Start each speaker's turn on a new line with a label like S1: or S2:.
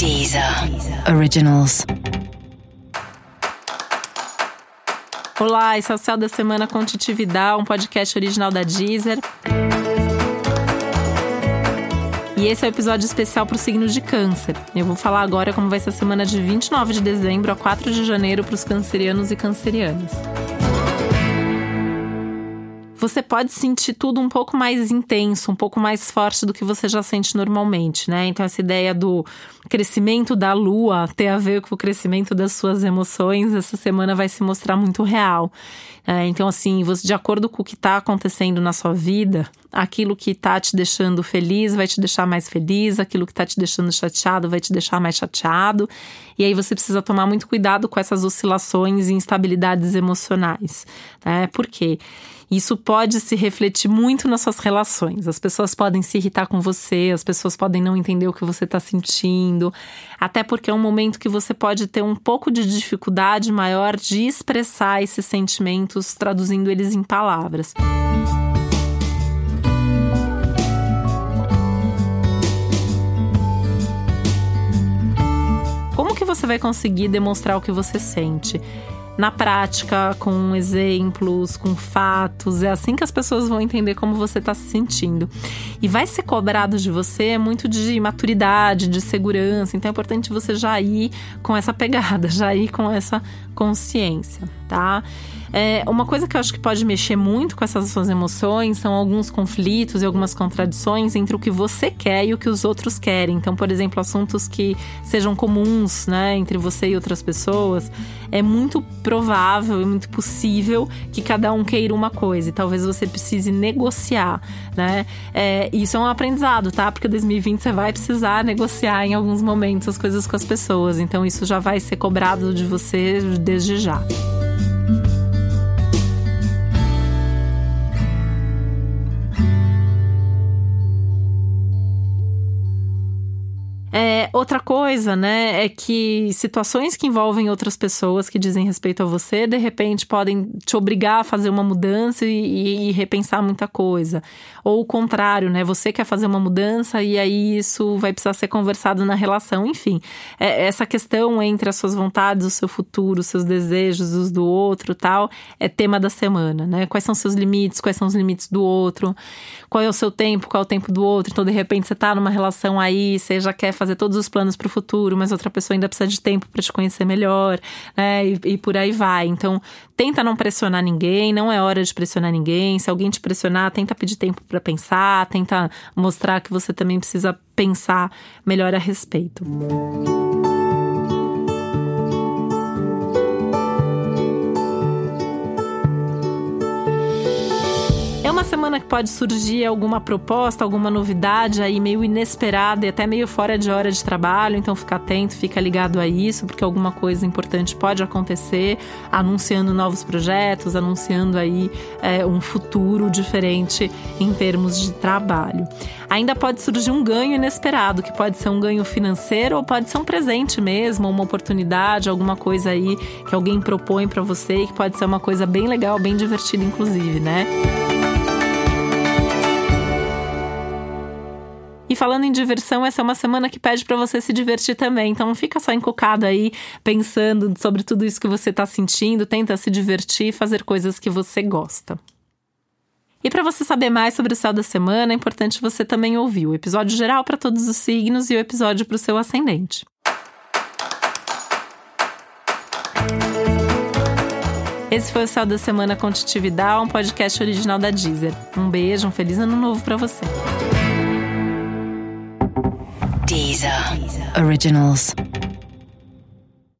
S1: Deezer Originals. Olá, esse é o Céu da Semana com um podcast original da Deezer. E esse é o um episódio especial para o signo de Câncer. Eu vou falar agora como vai ser a semana de 29 de dezembro a 4 de janeiro para os cancerianos e cancerianas você pode sentir tudo um pouco mais intenso, um pouco mais forte do que você já sente normalmente, né? Então, essa ideia do crescimento da lua ter a ver com o crescimento das suas emoções, essa semana vai se mostrar muito real. É, então, assim, você, de acordo com o que está acontecendo na sua vida, aquilo que está te deixando feliz vai te deixar mais feliz, aquilo que está te deixando chateado vai te deixar mais chateado. E aí você precisa tomar muito cuidado com essas oscilações e instabilidades emocionais. Né? Por quê? Isso pode se refletir muito nas suas relações. As pessoas podem se irritar com você, as pessoas podem não entender o que você está sentindo, até porque é um momento que você pode ter um pouco de dificuldade maior de expressar esses sentimentos, traduzindo eles em palavras. Como que você vai conseguir demonstrar o que você sente? Na prática, com exemplos, com fatos. É assim que as pessoas vão entender como você está se sentindo. E vai ser cobrado de você muito de maturidade, de segurança. Então é importante você já ir com essa pegada, já ir com essa consciência, tá? É, uma coisa que eu acho que pode mexer muito com essas suas emoções são alguns conflitos e algumas contradições entre o que você quer e o que os outros querem. Então, por exemplo, assuntos que sejam comuns, né, entre você e outras pessoas, é muito provável e muito possível que cada um queira uma coisa e talvez você precise negociar, né? É, isso é um aprendizado, tá? Porque 2020 você vai precisar negociar em alguns momentos as coisas com as pessoas. Então, isso já vai ser cobrado de você desde já. Outra coisa, né, é que situações que envolvem outras pessoas que dizem respeito a você, de repente podem te obrigar a fazer uma mudança e, e, repensar muita coisa. Ou o contrário, né, você quer fazer uma mudança e aí isso vai precisar ser conversado na relação. Enfim, é, essa questão entre as suas vontades, o seu futuro, os seus desejos, os do outro tal, é tema da semana, né? Quais são seus limites, quais são os limites do outro, qual é o seu tempo, qual é o tempo do outro. Então, de repente, você tá numa relação aí, você já quer fazer todos os planos para o futuro, mas outra pessoa ainda precisa de tempo para te conhecer melhor, né? E, e por aí vai. Então, tenta não pressionar ninguém, não é hora de pressionar ninguém. Se alguém te pressionar, tenta pedir tempo para pensar, tenta mostrar que você também precisa pensar melhor a respeito. É uma semana que pode surgir alguma proposta, alguma novidade aí meio inesperada e até meio fora de hora de trabalho, então fica atento, fica ligado a isso, porque alguma coisa importante pode acontecer, anunciando novos projetos, anunciando aí é, um futuro diferente em termos de trabalho. Ainda pode surgir um ganho inesperado, que pode ser um ganho financeiro ou pode ser um presente mesmo, uma oportunidade, alguma coisa aí que alguém propõe para você e que pode ser uma coisa bem legal, bem divertida, inclusive, né? E falando em diversão, essa é uma semana que pede para você se divertir também. Então não fica só encucado aí pensando sobre tudo isso que você está sentindo, tenta se divertir, fazer coisas que você gosta. E para você saber mais sobre o céu da semana, é importante você também ouvir o episódio geral para todos os signos e o episódio para o seu ascendente. Esse foi o Céu da Semana com um podcast original da Deezer. Um beijo, um feliz ano novo para você. Deezer. Originals.